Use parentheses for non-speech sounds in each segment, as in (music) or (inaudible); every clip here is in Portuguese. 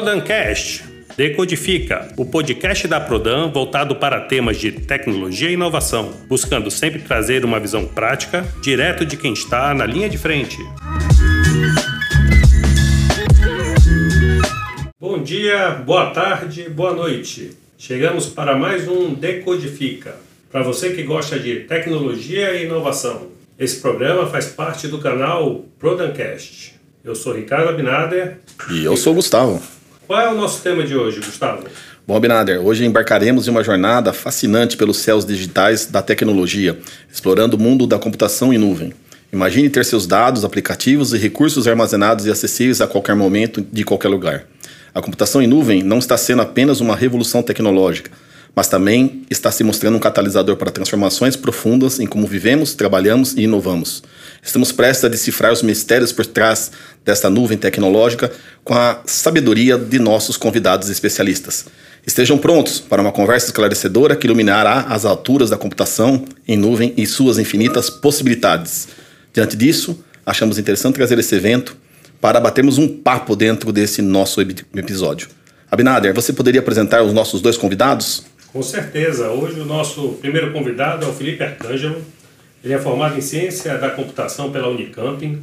Prodancast Decodifica, o podcast da Prodan voltado para temas de tecnologia e inovação, buscando sempre trazer uma visão prática, direto de quem está na linha de frente. Bom dia, boa tarde, boa noite. Chegamos para mais um Decodifica. Para você que gosta de tecnologia e inovação, esse programa faz parte do canal Prodancast. Eu sou Ricardo Abinader. E eu sou Gustavo. Qual é o nosso tema de hoje, Gustavo? Bom, Abinader, hoje embarcaremos em uma jornada fascinante pelos céus digitais da tecnologia, explorando o mundo da computação em nuvem. Imagine ter seus dados, aplicativos e recursos armazenados e acessíveis a qualquer momento, de qualquer lugar. A computação em nuvem não está sendo apenas uma revolução tecnológica, mas também está se mostrando um catalisador para transformações profundas em como vivemos, trabalhamos e inovamos. Estamos prestes a decifrar os mistérios por trás desta nuvem tecnológica com a sabedoria de nossos convidados especialistas. Estejam prontos para uma conversa esclarecedora que iluminará as alturas da computação em nuvem e suas infinitas possibilidades. Diante disso, achamos interessante trazer esse evento para batermos um papo dentro desse nosso episódio. Abinader, você poderia apresentar os nossos dois convidados? Com certeza. Hoje o nosso primeiro convidado é o Felipe Arcângelo. Ele é formado em Ciência da Computação pela Unicamp,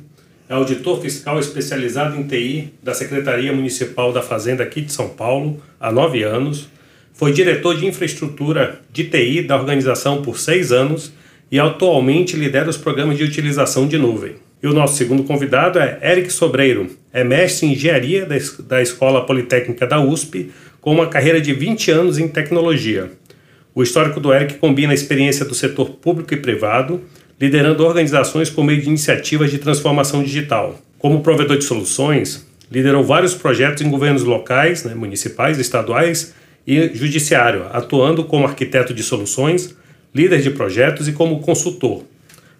é auditor fiscal especializado em TI da Secretaria Municipal da Fazenda aqui de São Paulo há nove anos, foi diretor de infraestrutura de TI da organização por seis anos e atualmente lidera os programas de utilização de nuvem. E o nosso segundo convidado é Eric Sobreiro, é mestre em engenharia da Escola Politécnica da USP, com uma carreira de 20 anos em tecnologia. O histórico do Eric combina a experiência do setor público e privado, liderando organizações por meio de iniciativas de transformação digital. Como provedor de soluções, liderou vários projetos em governos locais, né, municipais, estaduais e judiciário, atuando como arquiteto de soluções, líder de projetos e como consultor.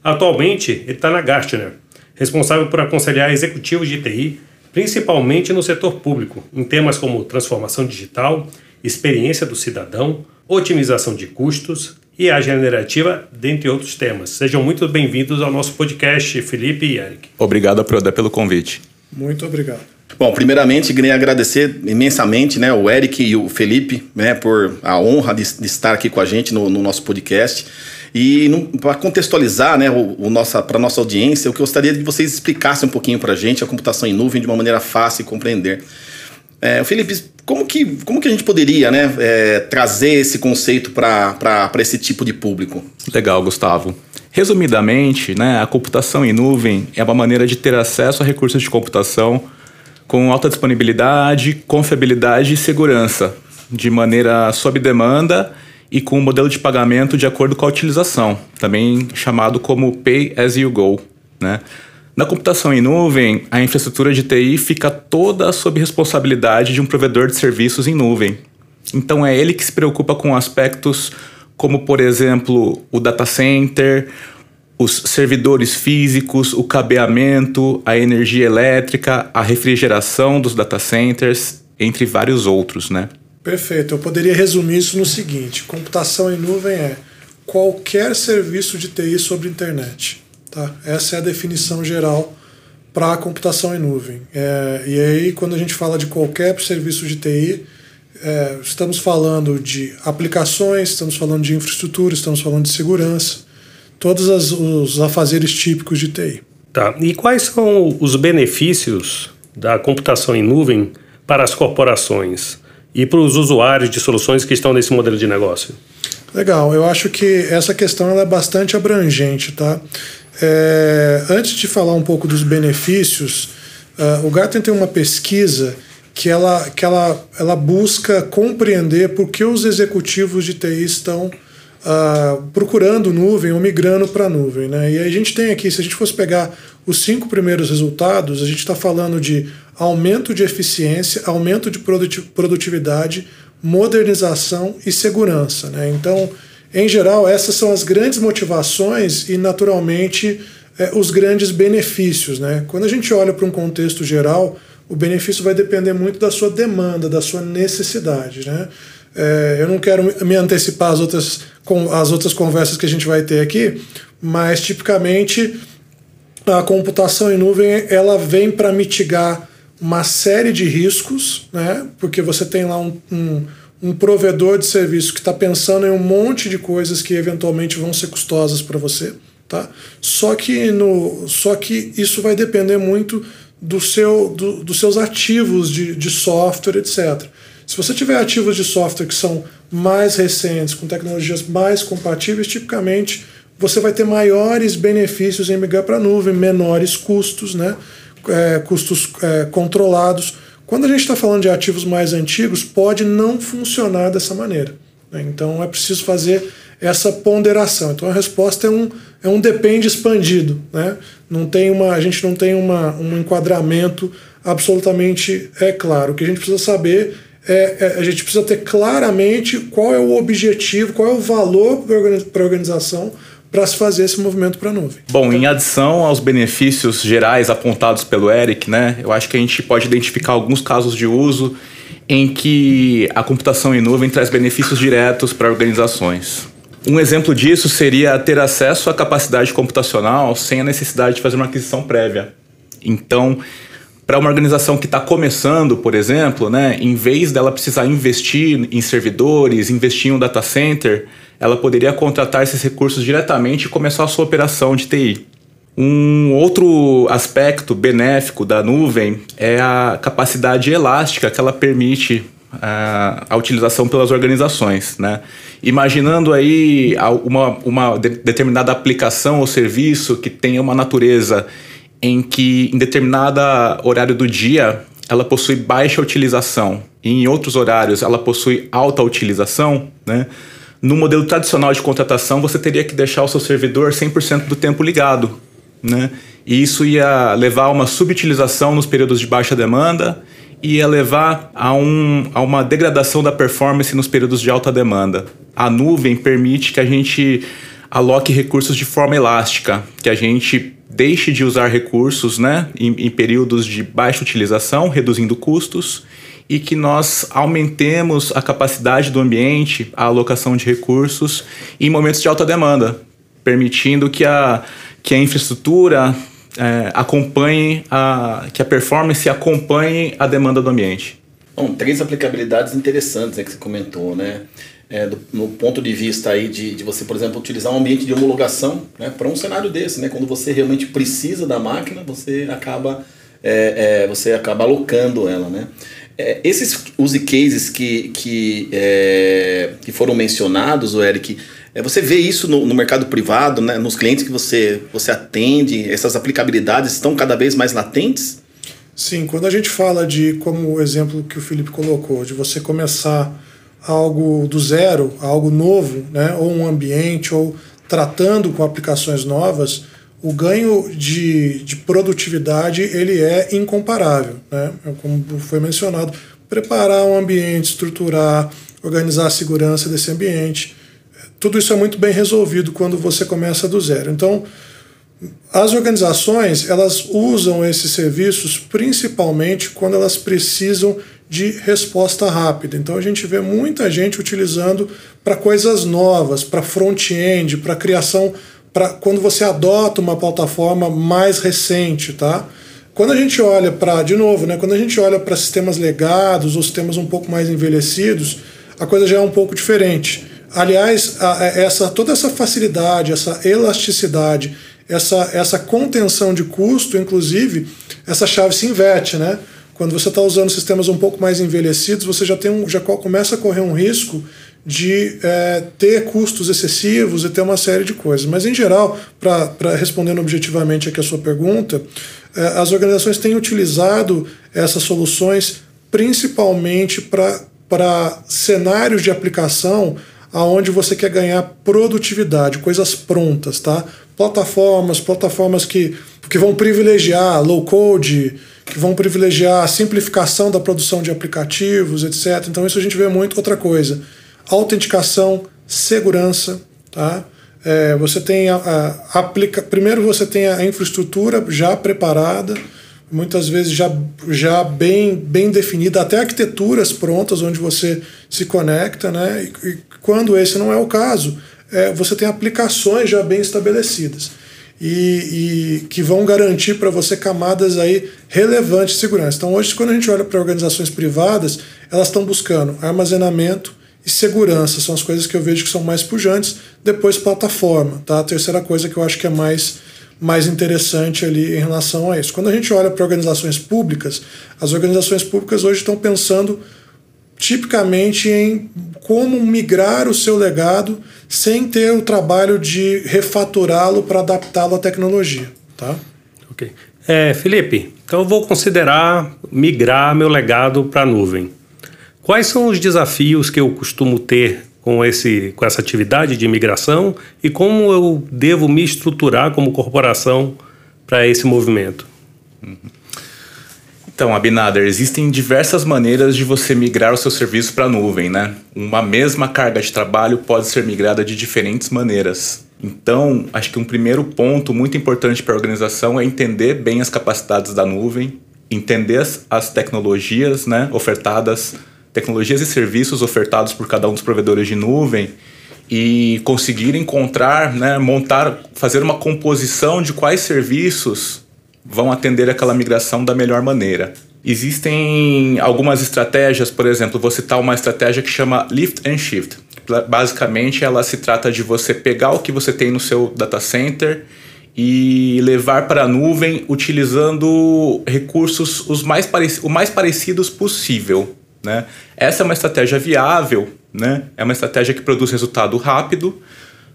Atualmente, ele está na Gartner, responsável por aconselhar executivos de TI, principalmente no setor público, em temas como transformação digital, experiência do cidadão, otimização de custos e a generativa, dentre outros temas. Sejam muito bem-vindos ao nosso podcast, Felipe e Eric. Obrigado, Proda, pelo convite. Muito obrigado. Bom, primeiramente, queria agradecer imensamente né, o Eric e o Felipe né, por a honra de, de estar aqui com a gente no, no nosso podcast. E para contextualizar né, o, o nossa, para a nossa audiência, eu gostaria de vocês explicassem um pouquinho para a gente a computação em nuvem de uma maneira fácil de compreender. É, Felipe, como que, como que a gente poderia né, é, trazer esse conceito para esse tipo de público? Legal, Gustavo. Resumidamente, né, a computação em nuvem é uma maneira de ter acesso a recursos de computação com alta disponibilidade, confiabilidade e segurança, de maneira sob demanda e com um modelo de pagamento de acordo com a utilização, também chamado como Pay as you go. Né? Na computação em nuvem, a infraestrutura de TI fica toda sob responsabilidade de um provedor de serviços em nuvem. Então é ele que se preocupa com aspectos como, por exemplo, o data center, os servidores físicos, o cabeamento, a energia elétrica, a refrigeração dos data centers, entre vários outros, né? Perfeito. Eu poderia resumir isso no seguinte: computação em nuvem é qualquer serviço de TI sobre internet. Tá? Essa é a definição geral para a computação em nuvem. É, e aí, quando a gente fala de qualquer serviço de TI, é, estamos falando de aplicações, estamos falando de infraestrutura, estamos falando de segurança, todos as, os afazeres típicos de TI. Tá. E quais são os benefícios da computação em nuvem para as corporações e para os usuários de soluções que estão nesse modelo de negócio? Legal, eu acho que essa questão é bastante abrangente, tá? É, antes de falar um pouco dos benefícios, uh, o Gartner tem uma pesquisa que ela, que ela, ela busca compreender por que os executivos de TI estão uh, procurando nuvem ou migrando para nuvem. Né? E a gente tem aqui, se a gente fosse pegar os cinco primeiros resultados, a gente está falando de aumento de eficiência, aumento de produtividade, modernização e segurança. Né? Então, em geral, essas são as grandes motivações e, naturalmente, é, os grandes benefícios. Né? Quando a gente olha para um contexto geral, o benefício vai depender muito da sua demanda, da sua necessidade. Né? É, eu não quero me antecipar às outras, as outras conversas que a gente vai ter aqui, mas tipicamente a computação em nuvem ela vem para mitigar uma série de riscos, né? porque você tem lá um, um, um provedor de serviço que está pensando em um monte de coisas que eventualmente vão ser custosas para você. Tá? Só, que no, só que isso vai depender muito do seu, do, dos seus ativos de, de software, etc. Se você tiver ativos de software que são mais recentes, com tecnologias mais compatíveis, tipicamente você vai ter maiores benefícios em migrar para a nuvem, menores custos, né? É, custos é, controlados. Quando a gente está falando de ativos mais antigos, pode não funcionar dessa maneira. Né? Então é preciso fazer essa ponderação. Então a resposta é um, é um depende expandido. Né? Não tem uma, a gente não tem uma, um enquadramento absolutamente é claro. O que a gente precisa saber é, é a gente precisa ter claramente qual é o objetivo, qual é o valor para a organização para se fazer esse movimento para a nuvem. Bom, em adição aos benefícios gerais apontados pelo Eric, né, eu acho que a gente pode identificar alguns casos de uso em que a computação em nuvem traz benefícios diretos para organizações. Um exemplo disso seria ter acesso à capacidade computacional sem a necessidade de fazer uma aquisição prévia. Então, para uma organização que está começando, por exemplo, né, em vez dela precisar investir em servidores, investir em um data center, ela poderia contratar esses recursos diretamente e começar a sua operação de TI. Um outro aspecto benéfico da nuvem é a capacidade elástica que ela permite a, a utilização pelas organizações. Né? Imaginando aí uma, uma determinada aplicação ou serviço que tenha uma natureza em que em determinada horário do dia ela possui baixa utilização e em outros horários ela possui alta utilização, né? No modelo tradicional de contratação, você teria que deixar o seu servidor 100% do tempo ligado, né? E isso ia levar a uma subutilização nos períodos de baixa demanda e ia levar a, um, a uma degradação da performance nos períodos de alta demanda. A nuvem permite que a gente aloque recursos de forma elástica, que a gente deixe de usar recursos né, em, em períodos de baixa utilização, reduzindo custos, e que nós aumentemos a capacidade do ambiente, a alocação de recursos em momentos de alta demanda, permitindo que a, que a infraestrutura é, acompanhe, a, que a performance acompanhe a demanda do ambiente. Bom, três aplicabilidades interessantes né, que você comentou, né? É, do, no ponto de vista aí de, de você, por exemplo, utilizar um ambiente de homologação né, para um cenário desse, né? Quando você realmente precisa da máquina, você acaba, é, é, você acaba alocando ela, né? É, esses use cases que, que, é, que foram mencionados, o Eric, é, você vê isso no, no, mercado privado, né, nos clientes que você, você atende, essas aplicabilidades estão cada vez mais latentes? Sim, quando a gente fala de, como o exemplo que o Felipe colocou, de você começar algo do zero, algo novo, né, ou um ambiente, ou tratando com aplicações novas, o ganho de, de produtividade ele é incomparável. Né? É como foi mencionado, preparar um ambiente, estruturar, organizar a segurança desse ambiente, tudo isso é muito bem resolvido quando você começa do zero. Então, as organizações elas usam esses serviços principalmente quando elas precisam de resposta rápida. Então a gente vê muita gente utilizando para coisas novas, para front-end, para criação, para quando você adota uma plataforma mais recente, tá? Quando a gente olha para, de novo, né, quando a gente olha para sistemas legados ou sistemas um pouco mais envelhecidos, a coisa já é um pouco diferente. Aliás, essa, toda essa facilidade, essa elasticidade, essa, essa contenção de custo, inclusive, essa chave se inverte, né? Quando você está usando sistemas um pouco mais envelhecidos, você já, tem um, já começa a correr um risco de é, ter custos excessivos e ter uma série de coisas. Mas, em geral, para respondendo objetivamente aqui a sua pergunta, é, as organizações têm utilizado essas soluções principalmente para cenários de aplicação aonde você quer ganhar produtividade, coisas prontas, tá? Plataformas, plataformas que, que vão privilegiar low code, que vão privilegiar a simplificação da produção de aplicativos, etc. Então isso a gente vê muito outra coisa. Autenticação, segurança, tá? É, você tem a, a, aplica, primeiro você tem a infraestrutura já preparada, muitas vezes já, já bem, bem definida, até arquiteturas prontas onde você se conecta, né? E, e quando esse não é o caso, é, você tem aplicações já bem estabelecidas. e, e que vão garantir para você camadas aí relevantes de segurança. Então hoje, quando a gente olha para organizações privadas, elas estão buscando armazenamento e segurança, são as coisas que eu vejo que são mais pujantes, depois plataforma, tá? A terceira coisa que eu acho que é mais mais interessante ali em relação a isso. Quando a gente olha para organizações públicas, as organizações públicas hoje estão pensando tipicamente em como migrar o seu legado sem ter o trabalho de refatorá-lo para adaptá-lo à tecnologia. Tá? Ok. É, Felipe, então eu vou considerar migrar meu legado para a nuvem. Quais são os desafios que eu costumo ter com, esse, com essa atividade de migração e como eu devo me estruturar como corporação para esse movimento? Uhum. Então, Abinader, existem diversas maneiras de você migrar o seu serviço para a nuvem, né? Uma mesma carga de trabalho pode ser migrada de diferentes maneiras. Então, acho que um primeiro ponto muito importante para a organização é entender bem as capacidades da nuvem, entender as, as tecnologias né, ofertadas, tecnologias e serviços ofertados por cada um dos provedores de nuvem e conseguir encontrar, né, montar, fazer uma composição de quais serviços vão atender aquela migração da melhor maneira. Existem algumas estratégias, por exemplo, vou citar uma estratégia que chama Lift and Shift. Basicamente, ela se trata de você pegar o que você tem no seu data center e levar para a nuvem utilizando recursos os mais, o mais parecidos possível. Né? Essa é uma estratégia viável, né? é uma estratégia que produz resultado rápido,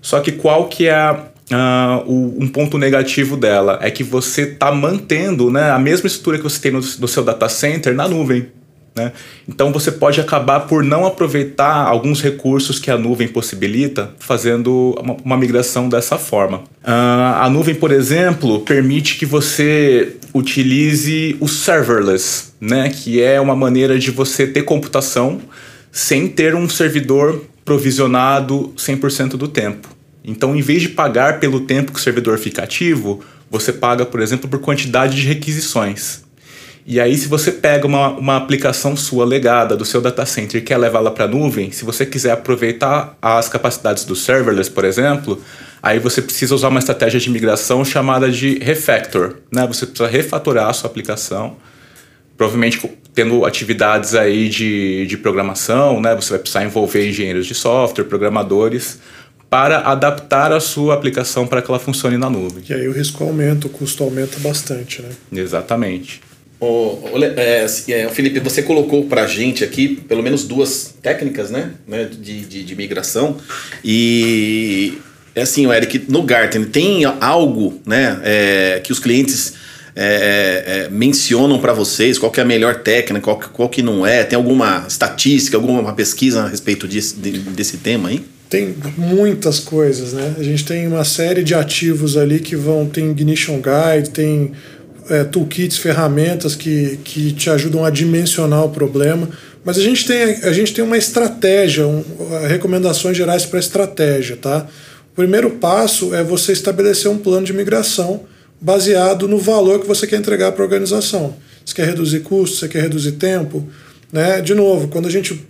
só que qual que é a, Uh, o, um ponto negativo dela é que você está mantendo né, a mesma estrutura que você tem no, no seu data center na nuvem. Né? Então você pode acabar por não aproveitar alguns recursos que a nuvem possibilita, fazendo uma, uma migração dessa forma. Uh, a nuvem, por exemplo, permite que você utilize o serverless, né? que é uma maneira de você ter computação sem ter um servidor provisionado 100% do tempo. Então, em vez de pagar pelo tempo que o servidor fica ativo, você paga, por exemplo, por quantidade de requisições. E aí, se você pega uma, uma aplicação sua legada do seu data center e quer levá-la para a nuvem, se você quiser aproveitar as capacidades do serverless, por exemplo, aí você precisa usar uma estratégia de migração chamada de refactor. Né? Você precisa refatorar a sua aplicação, provavelmente tendo atividades aí de, de programação, né? você vai precisar envolver engenheiros de software, programadores, para adaptar a sua aplicação para que ela funcione na nuvem. E aí o risco aumenta, o custo aumenta bastante, né? Exatamente. O, é, é, Felipe, você colocou para a gente aqui pelo menos duas técnicas né, né de, de, de migração. E é assim, Eric, no Gartner tem algo né, é, que os clientes é, é, mencionam para vocês? Qual que é a melhor técnica, qual, qual que não é? Tem alguma estatística, alguma pesquisa a respeito disso, de, desse tema aí? tem muitas coisas, né? A gente tem uma série de ativos ali que vão, tem Ignition Guide, tem é, toolkits, ferramentas que, que te ajudam a dimensionar o problema. Mas a gente tem, a gente tem uma estratégia, um, recomendações gerais para estratégia, tá? O primeiro passo é você estabelecer um plano de migração baseado no valor que você quer entregar para a organização. Você quer reduzir custos, você quer reduzir tempo, né? De novo, quando a gente,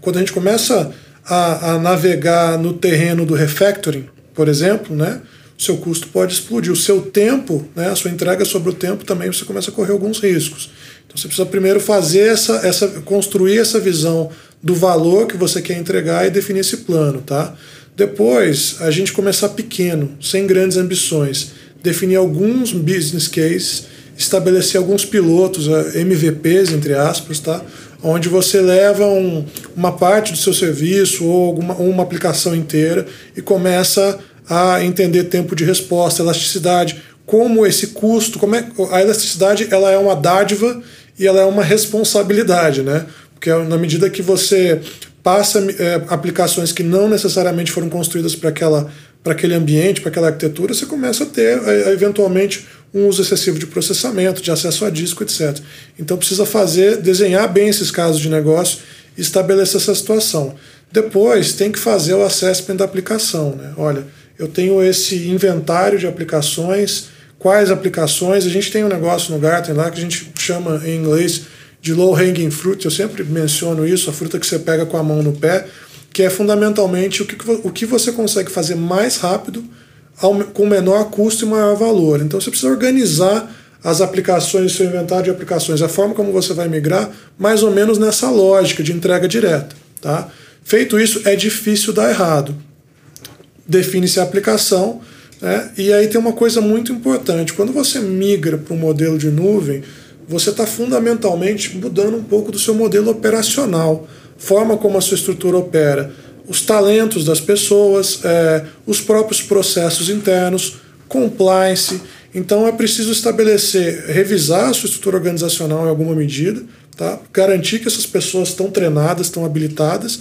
quando a gente começa a, a navegar no terreno do refactoring, por exemplo, né? o seu custo pode explodir. O seu tempo, né, a sua entrega sobre o tempo também você começa a correr alguns riscos. Então você precisa primeiro fazer essa, essa construir essa visão do valor que você quer entregar e definir esse plano, tá? Depois, a gente começar pequeno, sem grandes ambições, definir alguns business cases, estabelecer alguns pilotos, eh, MVPs entre aspas, tá? onde você leva um, uma parte do seu serviço ou alguma, uma aplicação inteira e começa a entender tempo de resposta, elasticidade, como esse custo, como é, a elasticidade ela é uma dádiva e ela é uma responsabilidade, né? Porque na medida que você passa é, aplicações que não necessariamente foram construídas para aquela para aquele ambiente, para aquela arquitetura, você começa a ter é, eventualmente um uso excessivo de processamento, de acesso a disco, etc. Então precisa fazer, desenhar bem esses casos de negócio e estabelecer essa situação. Depois tem que fazer o assessment da aplicação. Né? Olha, eu tenho esse inventário de aplicações, quais aplicações, a gente tem um negócio no Gartner lá que a gente chama em inglês de low hanging fruit, eu sempre menciono isso, a fruta que você pega com a mão no pé, que é fundamentalmente o que, o que você consegue fazer mais rápido com menor custo e maior valor. Então você precisa organizar as aplicações, seu inventário de aplicações, a forma como você vai migrar, mais ou menos nessa lógica de entrega direta. Tá? Feito isso, é difícil dar errado. Define-se a aplicação, né? e aí tem uma coisa muito importante: quando você migra para um modelo de nuvem, você está fundamentalmente mudando um pouco do seu modelo operacional, forma como a sua estrutura opera, os talentos das pessoas, é, os próprios processos internos, compliance. Então é preciso estabelecer, revisar a sua estrutura organizacional em alguma medida, tá? garantir que essas pessoas estão treinadas, estão habilitadas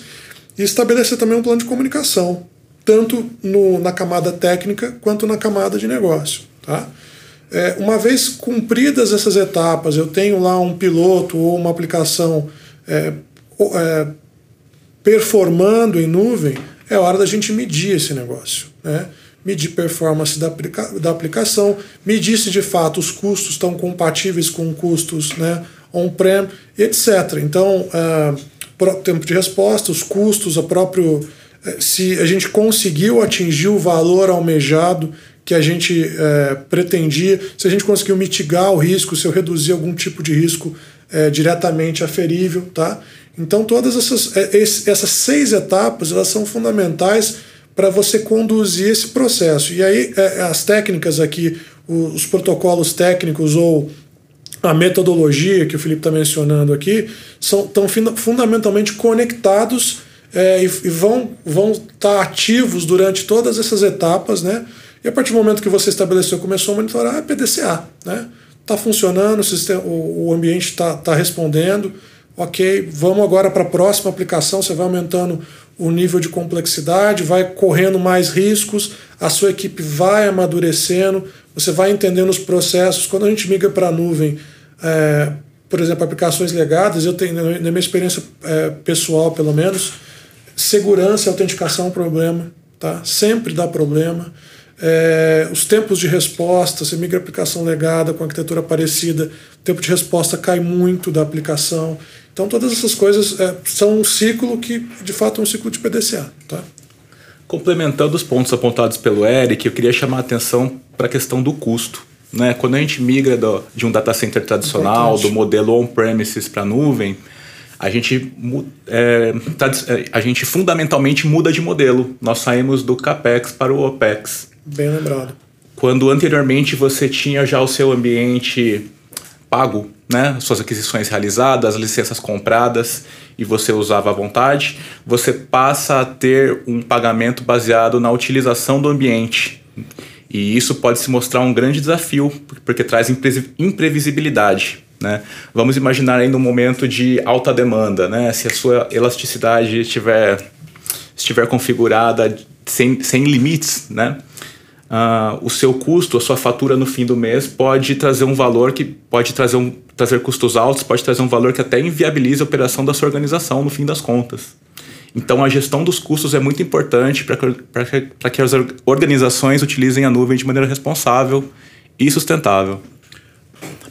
e estabelecer também um plano de comunicação, tanto no, na camada técnica quanto na camada de negócio. Tá? É, uma vez cumpridas essas etapas, eu tenho lá um piloto ou uma aplicação é, é, performando em nuvem, é hora da gente medir esse negócio. Né? medir performance da, aplica da aplicação, medir se de fato os custos estão compatíveis com custos né, on-prem, etc. Então, uh, tempo de resposta, os custos, a próprio, uh, se a gente conseguiu atingir o valor almejado que a gente uh, pretendia, se a gente conseguiu mitigar o risco, se eu reduzir algum tipo de risco uh, diretamente aferível, tá? Então todas essas, essas seis etapas elas são fundamentais para você conduzir esse processo. E aí, é, as técnicas aqui, os protocolos técnicos ou a metodologia que o Felipe está mencionando aqui, são, estão fundamentalmente conectados é, e, e, vão vão estar tá ativos durante todas essas etapas, né? E a partir do momento que você estabeleceu, começou a monitorar, é PDCA, né? Está funcionando, o, sistema, o, o ambiente está tá respondendo, ok, vamos agora para a próxima aplicação, você vai aumentando o nível de complexidade, vai correndo mais riscos, a sua equipe vai amadurecendo, você vai entendendo os processos. Quando a gente migra para a nuvem, é, por exemplo, aplicações legadas, eu tenho, na minha experiência é, pessoal, pelo menos, segurança e autenticação é um problema, tá? sempre dá problema. É, os tempos de resposta, você migra a aplicação legada com arquitetura parecida, o tempo de resposta cai muito da aplicação. Então todas essas coisas é, são um ciclo que de fato é um ciclo de PDCA. Tá? Complementando os pontos apontados pelo Eric, eu queria chamar a atenção para a questão do custo. Né? Quando a gente migra do, de um data center tradicional, Importante. do modelo on-premises para nuvem, a gente, é, tá, é, a gente fundamentalmente muda de modelo. Nós saímos do CAPEX para o OPEX. Bem lembrado. Quando anteriormente você tinha já o seu ambiente pago, né, suas aquisições realizadas, as licenças compradas e você usava à vontade, você passa a ter um pagamento baseado na utilização do ambiente. E isso pode se mostrar um grande desafio, porque traz imprevisibilidade. Né? Vamos imaginar aí no momento de alta demanda, né? se a sua elasticidade estiver, estiver configurada sem, sem limites, né? uh, o seu custo, a sua fatura no fim do mês pode trazer um valor que pode trazer, um, trazer custos altos, pode trazer um valor que até inviabiliza a operação da sua organização no fim das contas. Então, a gestão dos custos é muito importante para que, que as organizações utilizem a nuvem de maneira responsável e sustentável.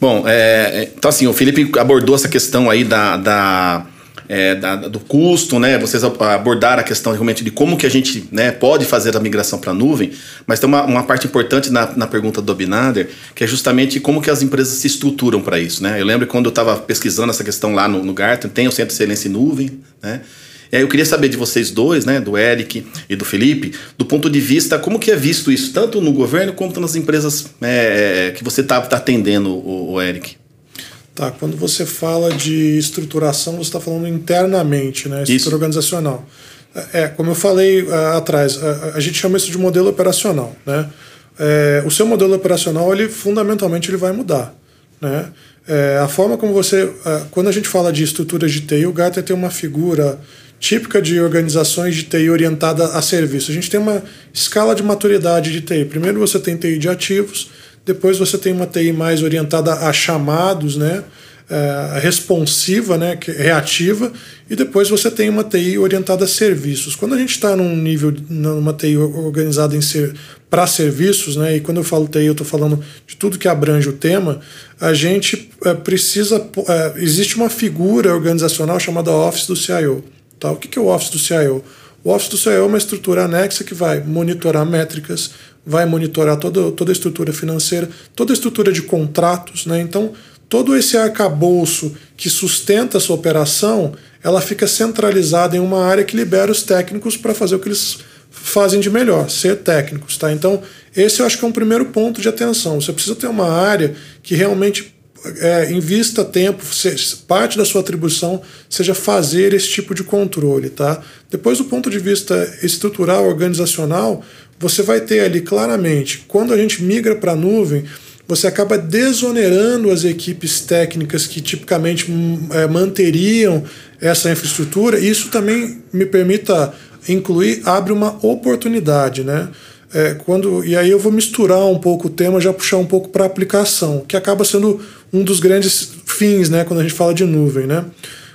Bom, é, então assim, o Felipe abordou essa questão aí da, da é, da, do custo, né? Vocês abordaram a questão realmente de como que a gente né, pode fazer a migração para a nuvem, mas tem uma, uma parte importante na, na pergunta do Abinader, que é justamente como que as empresas se estruturam para isso, né? Eu lembro quando eu estava pesquisando essa questão lá no, no Gartner, tem o Centro de Excelência em Nuvem, né? E aí eu queria saber de vocês dois, né, do Eric e do Felipe, do ponto de vista, como que é visto isso, tanto no governo quanto nas empresas é, que você está tá atendendo, o, o Eric? Tá, quando você fala de estruturação, você está falando internamente, né? Estrutura isso. organizacional. É, como eu falei uh, atrás, a, a, gente chama isso de modelo operacional, né? É, o seu modelo operacional, ele fundamentalmente ele vai mudar, né? É, a forma como você, uh, quando a gente fala de estruturas de TI, o Gartner tem uma figura típica de organizações de TI orientada a serviço. A gente tem uma escala de maturidade de TI. Primeiro você tem TI de ativos, depois você tem uma TI mais orientada a chamados, né? É, responsiva, né, reativa, e depois você tem uma TI orientada a serviços. Quando a gente está num nível, numa TI organizada em ser para serviços, né, e quando eu falo TI eu estou falando de tudo que abrange o tema, a gente é, precisa, é, existe uma figura organizacional chamada Office do CIO. Tá? O que é o Office do CIO? O Office do CIO é uma estrutura anexa que vai monitorar métricas, vai monitorar toda, toda a estrutura financeira, toda a estrutura de contratos. Né? Então, todo esse arcabouço que sustenta a sua operação, ela fica centralizada em uma área que libera os técnicos para fazer o que eles fazem de melhor, ser técnicos. Tá? Então, esse eu acho que é um primeiro ponto de atenção. Você precisa ter uma área que realmente é, invista tempo, parte da sua atribuição seja fazer esse tipo de controle. Tá? Depois, do ponto de vista estrutural, organizacional, você vai ter ali claramente, quando a gente migra para a nuvem, você acaba desonerando as equipes técnicas que tipicamente hum, é, manteriam essa infraestrutura. Isso também me permita incluir, abre uma oportunidade, né? É, quando, e aí eu vou misturar um pouco o tema, já puxar um pouco para a aplicação, que acaba sendo um dos grandes fins, né, quando a gente fala de nuvem, né?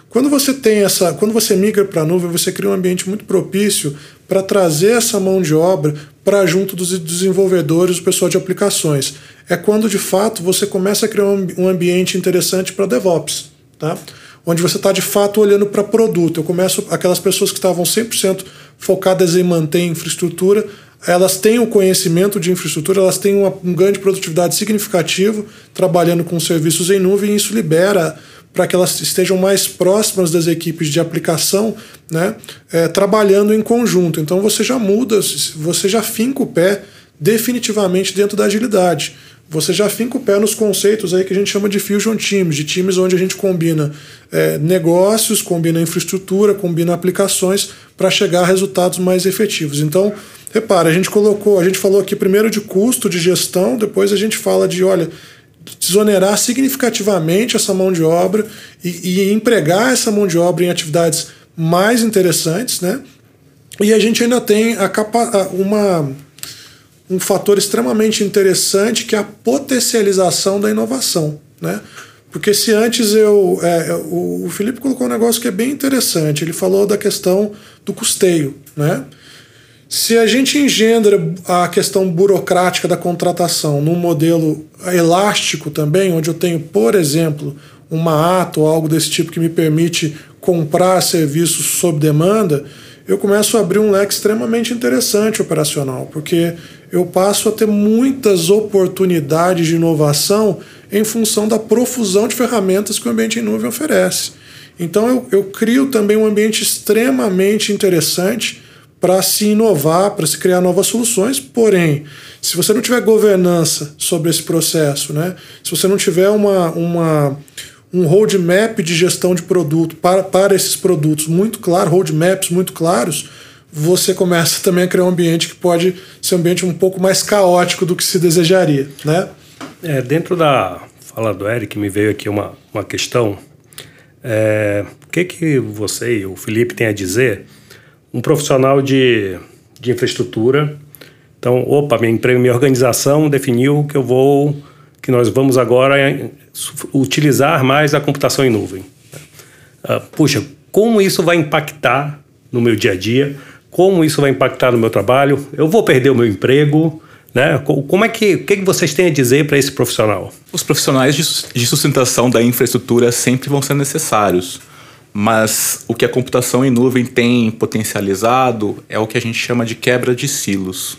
Quando você tem essa, quando você migra para a nuvem, você cria um ambiente muito propício para trazer essa mão de obra para junto dos desenvolvedores, do pessoal de aplicações. É quando de fato você começa a criar um ambiente interessante para DevOps, tá? Onde você está de fato olhando para produto. Eu começo aquelas pessoas que estavam 100% focadas em manter infraestrutura, elas têm o conhecimento de infraestrutura, elas têm uma, um ganho de produtividade significativo trabalhando com serviços em nuvem, e isso libera para que elas estejam mais próximas das equipes de aplicação, né, é, trabalhando em conjunto. Então você já muda, você já finca o pé definitivamente dentro da agilidade. Você já finca o pé nos conceitos aí que a gente chama de fusion teams, de times onde a gente combina é, negócios, combina infraestrutura, combina aplicações para chegar a resultados mais efetivos. Então, repara, a gente colocou, a gente falou aqui primeiro de custo de gestão, depois a gente fala de, olha, desonerar significativamente essa mão de obra e, e empregar essa mão de obra em atividades mais interessantes, né? E a gente ainda tem a capa, uma, um fator extremamente interessante que é a potencialização da inovação, né? Porque se antes eu. É, o Felipe colocou um negócio que é bem interessante. Ele falou da questão do custeio. Né? Se a gente engendra a questão burocrática da contratação num modelo elástico também, onde eu tenho, por exemplo, uma ata ou algo desse tipo que me permite comprar serviços sob demanda, eu começo a abrir um leque extremamente interessante operacional, porque eu passo a ter muitas oportunidades de inovação em função da profusão de ferramentas que o ambiente em nuvem oferece. Então eu, eu crio também um ambiente extremamente interessante para se inovar, para se criar novas soluções. Porém, se você não tiver governança sobre esse processo, né? se você não tiver uma, uma, um roadmap de gestão de produto para, para esses produtos muito claro, roadmaps muito claros, você começa (laughs) também a criar um ambiente que pode ser um ambiente um pouco mais caótico do que se desejaria. Né? É, dentro da fala do Eric, me veio aqui uma, uma questão. É, o que, que você e o Felipe têm a dizer um profissional de, de infraestrutura. Então, opa, minha emprego, minha organização definiu que eu vou, que nós vamos agora utilizar mais a computação em nuvem. Uh, puxa, como isso vai impactar no meu dia a dia? Como isso vai impactar no meu trabalho? Eu vou perder o meu emprego? Né? Como é que, o que vocês têm a dizer para esse profissional? Os profissionais de sustentação da infraestrutura sempre vão ser necessários. Mas o que a computação em nuvem tem potencializado é o que a gente chama de quebra de silos.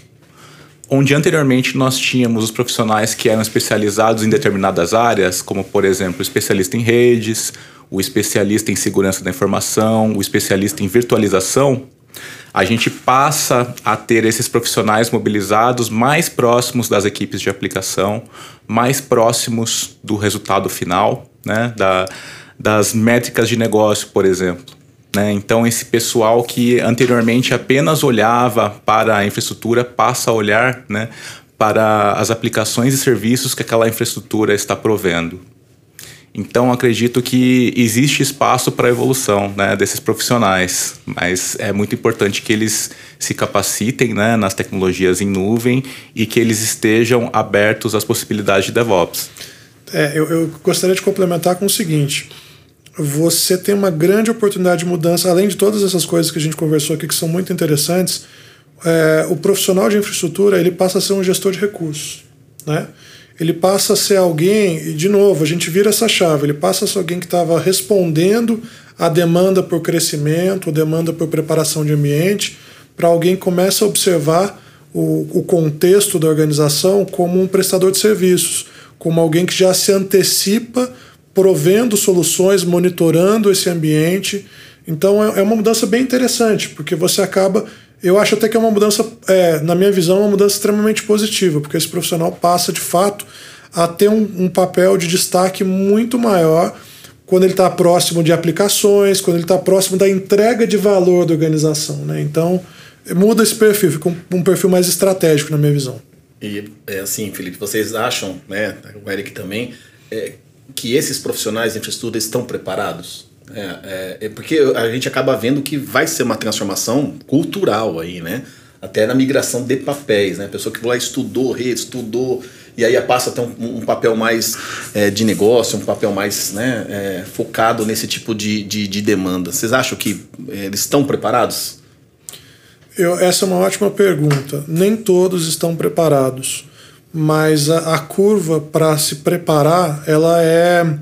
Onde anteriormente nós tínhamos os profissionais que eram especializados em determinadas áreas, como por exemplo o especialista em redes, o especialista em segurança da informação, o especialista em virtualização, a gente passa a ter esses profissionais mobilizados mais próximos das equipes de aplicação, mais próximos do resultado final, né, da, das métricas de negócio, por exemplo. Né? Então, esse pessoal que anteriormente apenas olhava para a infraestrutura passa a olhar né, para as aplicações e serviços que aquela infraestrutura está provendo. Então, acredito que existe espaço para a evolução né, desses profissionais, mas é muito importante que eles se capacitem né, nas tecnologias em nuvem e que eles estejam abertos às possibilidades de DevOps. É, eu, eu gostaria de complementar com o seguinte: você tem uma grande oportunidade de mudança, além de todas essas coisas que a gente conversou aqui que são muito interessantes. É, o profissional de infraestrutura ele passa a ser um gestor de recursos, né? Ele passa a ser alguém, e de novo, a gente vira essa chave, ele passa a ser alguém que estava respondendo à demanda por crescimento, a demanda por preparação de ambiente, para alguém que começa a observar o, o, contexto da organização como um prestador de serviços, como alguém que já se antecipa provendo soluções, monitorando esse ambiente. Então é, é uma mudança bem interessante, porque você acaba. Eu acho até que é uma mudança, é, na minha visão, uma mudança extremamente positiva, porque esse profissional passa de fato a ter um, um papel de destaque muito maior quando ele está próximo de aplicações, quando ele está próximo da entrega de valor da organização. Né? Então, muda esse perfil, fica um, um, perfil mais estratégico na minha visão. E é assim, Felipe, vocês acham, né, o Eric também, é, que esses profissionais de infraestrutura estão preparados? É, é, é, porque a gente acaba vendo que vai ser uma transformação cultural aí, né? Até na migração de papéis, né? A pessoa que lá estudou rede, estudou e aí passa a ter um, um papel mais é, de negócio, um papel mais né, é, focado nesse tipo de, de, de, demanda. Vocês acham que é, eles estão preparados? Eu, essa é uma ótima pergunta. Nem todos estão preparados, mas a, a curva para se preparar ela é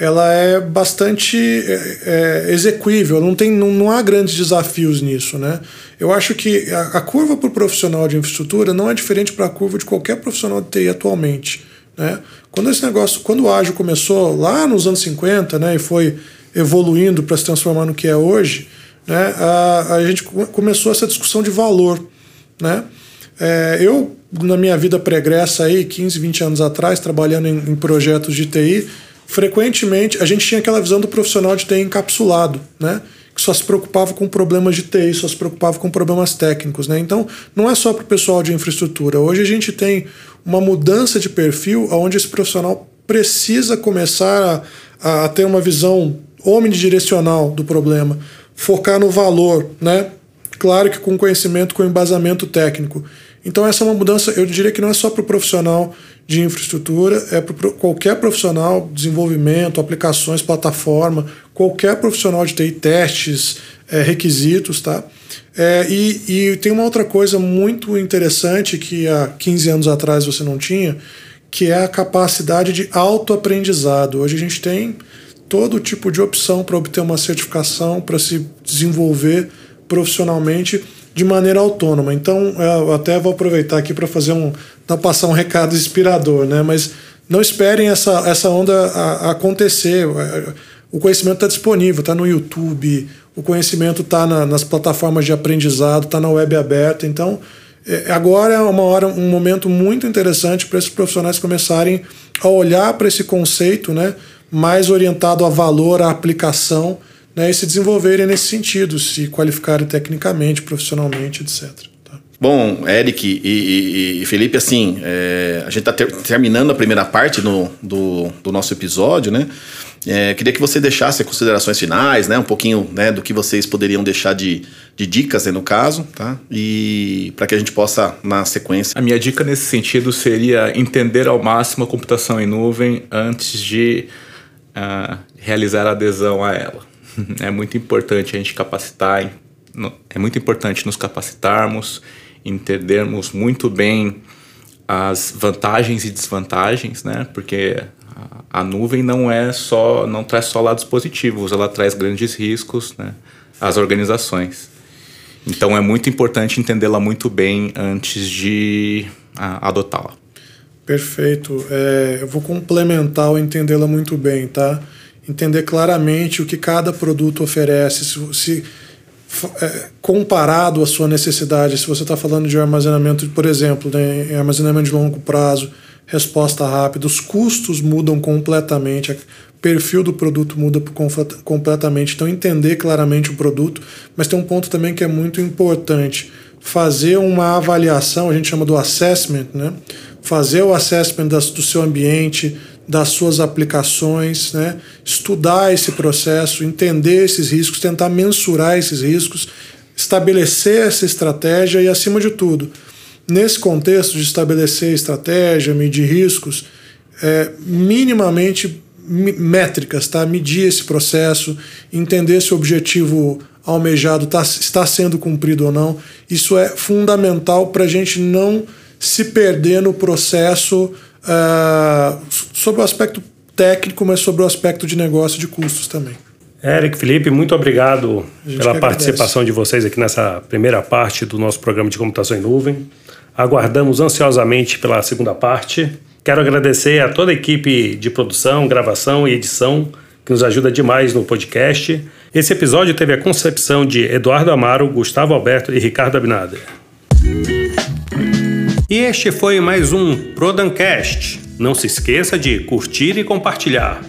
ela é bastante é, é, execuível, não, tem, não, não há grandes desafios nisso. Né? Eu acho que a, a curva para o profissional de infraestrutura não é diferente para a curva de qualquer profissional de TI atualmente. Né? Quando esse negócio, quando o ágil começou lá nos anos 50 né, e foi evoluindo para se transformar no que é hoje, né, a, a gente começou essa discussão de valor. Né? É, eu, na minha vida pregressa, aí, 15, 20 anos atrás, trabalhando em, em projetos de TI, frequentemente a gente tinha aquela visão do profissional de TI encapsulado, né? Que só se preocupava com problemas de TI, só se preocupava com problemas técnicos, né? Então, não é só para o pessoal de infraestrutura. Hoje a gente tem uma mudança de perfil onde esse profissional precisa começar a, a ter uma visão omnidirecional do problema, focar no valor, né? Claro que com conhecimento, com embasamento técnico. Então, essa é uma mudança, eu diria que não é só para o profissional de infraestrutura, é para qualquer profissional, desenvolvimento, aplicações, plataforma, qualquer profissional de TI, testes, é, requisitos, tá? É, e, e tem uma outra coisa muito interessante que há 15 anos atrás você não tinha, que é a capacidade de autoaprendizado. Hoje a gente tem todo tipo de opção para obter uma certificação, para se desenvolver profissionalmente de maneira autônoma. Então, eu até vou aproveitar aqui para fazer um, passar um recado inspirador, né? Mas não esperem essa, essa onda a, a acontecer. O conhecimento está disponível, está no YouTube, o conhecimento está na, nas plataformas de aprendizado, está na web aberta. Então, é, agora é uma hora, um momento muito interessante para esses profissionais começarem a olhar para esse conceito, né? Mais orientado a valor, a aplicação né, e se desenvolverem nesse sentido, se qualificarem tecnicamente, profissionalmente, etc. Tá? Bom, Eric e, e, e Felipe, assim, é, a gente está ter, terminando a primeira parte no, do, do nosso episódio, né? É, queria que você deixasse considerações finais, né? Um pouquinho né, do que vocês poderiam deixar de, de dicas, né, no caso, tá? E para que a gente possa, na sequência. A minha dica nesse sentido seria entender ao máximo a computação em nuvem antes de uh, realizar a adesão a ela. (laughs) é muito importante a gente capacitar, é muito importante nos capacitarmos, entendermos muito bem as vantagens e desvantagens, né? Porque a, nuvem não é só, não traz só lados positivos, ela traz grandes riscos, né? Às organizações. Então é muito importante entendê-la muito bem antes de adotá-la. Perfeito. É, eu vou complementar o entendê-la muito bem, tá? Entender claramente o que cada produto oferece, se, se é, comparado à sua necessidade, se você está falando de armazenamento, por exemplo, né, armazenamento de longo prazo, resposta rápida, os custos mudam completamente, o perfil do produto muda completamente. Então, entender claramente o produto, mas tem um ponto também que é muito importante: fazer uma avaliação, a gente chama do assessment, né? fazer o assessment das, do seu ambiente, das suas aplicações, né? estudar esse processo, entender esses riscos, tentar mensurar esses riscos, estabelecer essa estratégia e, acima de tudo, nesse contexto de estabelecer estratégia, medir riscos, é, minimamente métricas, tá? medir esse processo, entender se o objetivo almejado tá, está sendo cumprido ou não. Isso é fundamental para a gente não se perder no processo uh, sobre o aspecto técnico, mas sobre o aspecto de negócio de custos também. Eric, Felipe, muito obrigado pela participação de vocês aqui nessa primeira parte do nosso programa de computação em nuvem. Aguardamos ansiosamente pela segunda parte. Quero agradecer a toda a equipe de produção, gravação e edição que nos ajuda demais no podcast. Esse episódio teve a concepção de Eduardo Amaro, Gustavo Alberto e Ricardo Abinader. E este foi mais um Prodancast. Não se esqueça de curtir e compartilhar.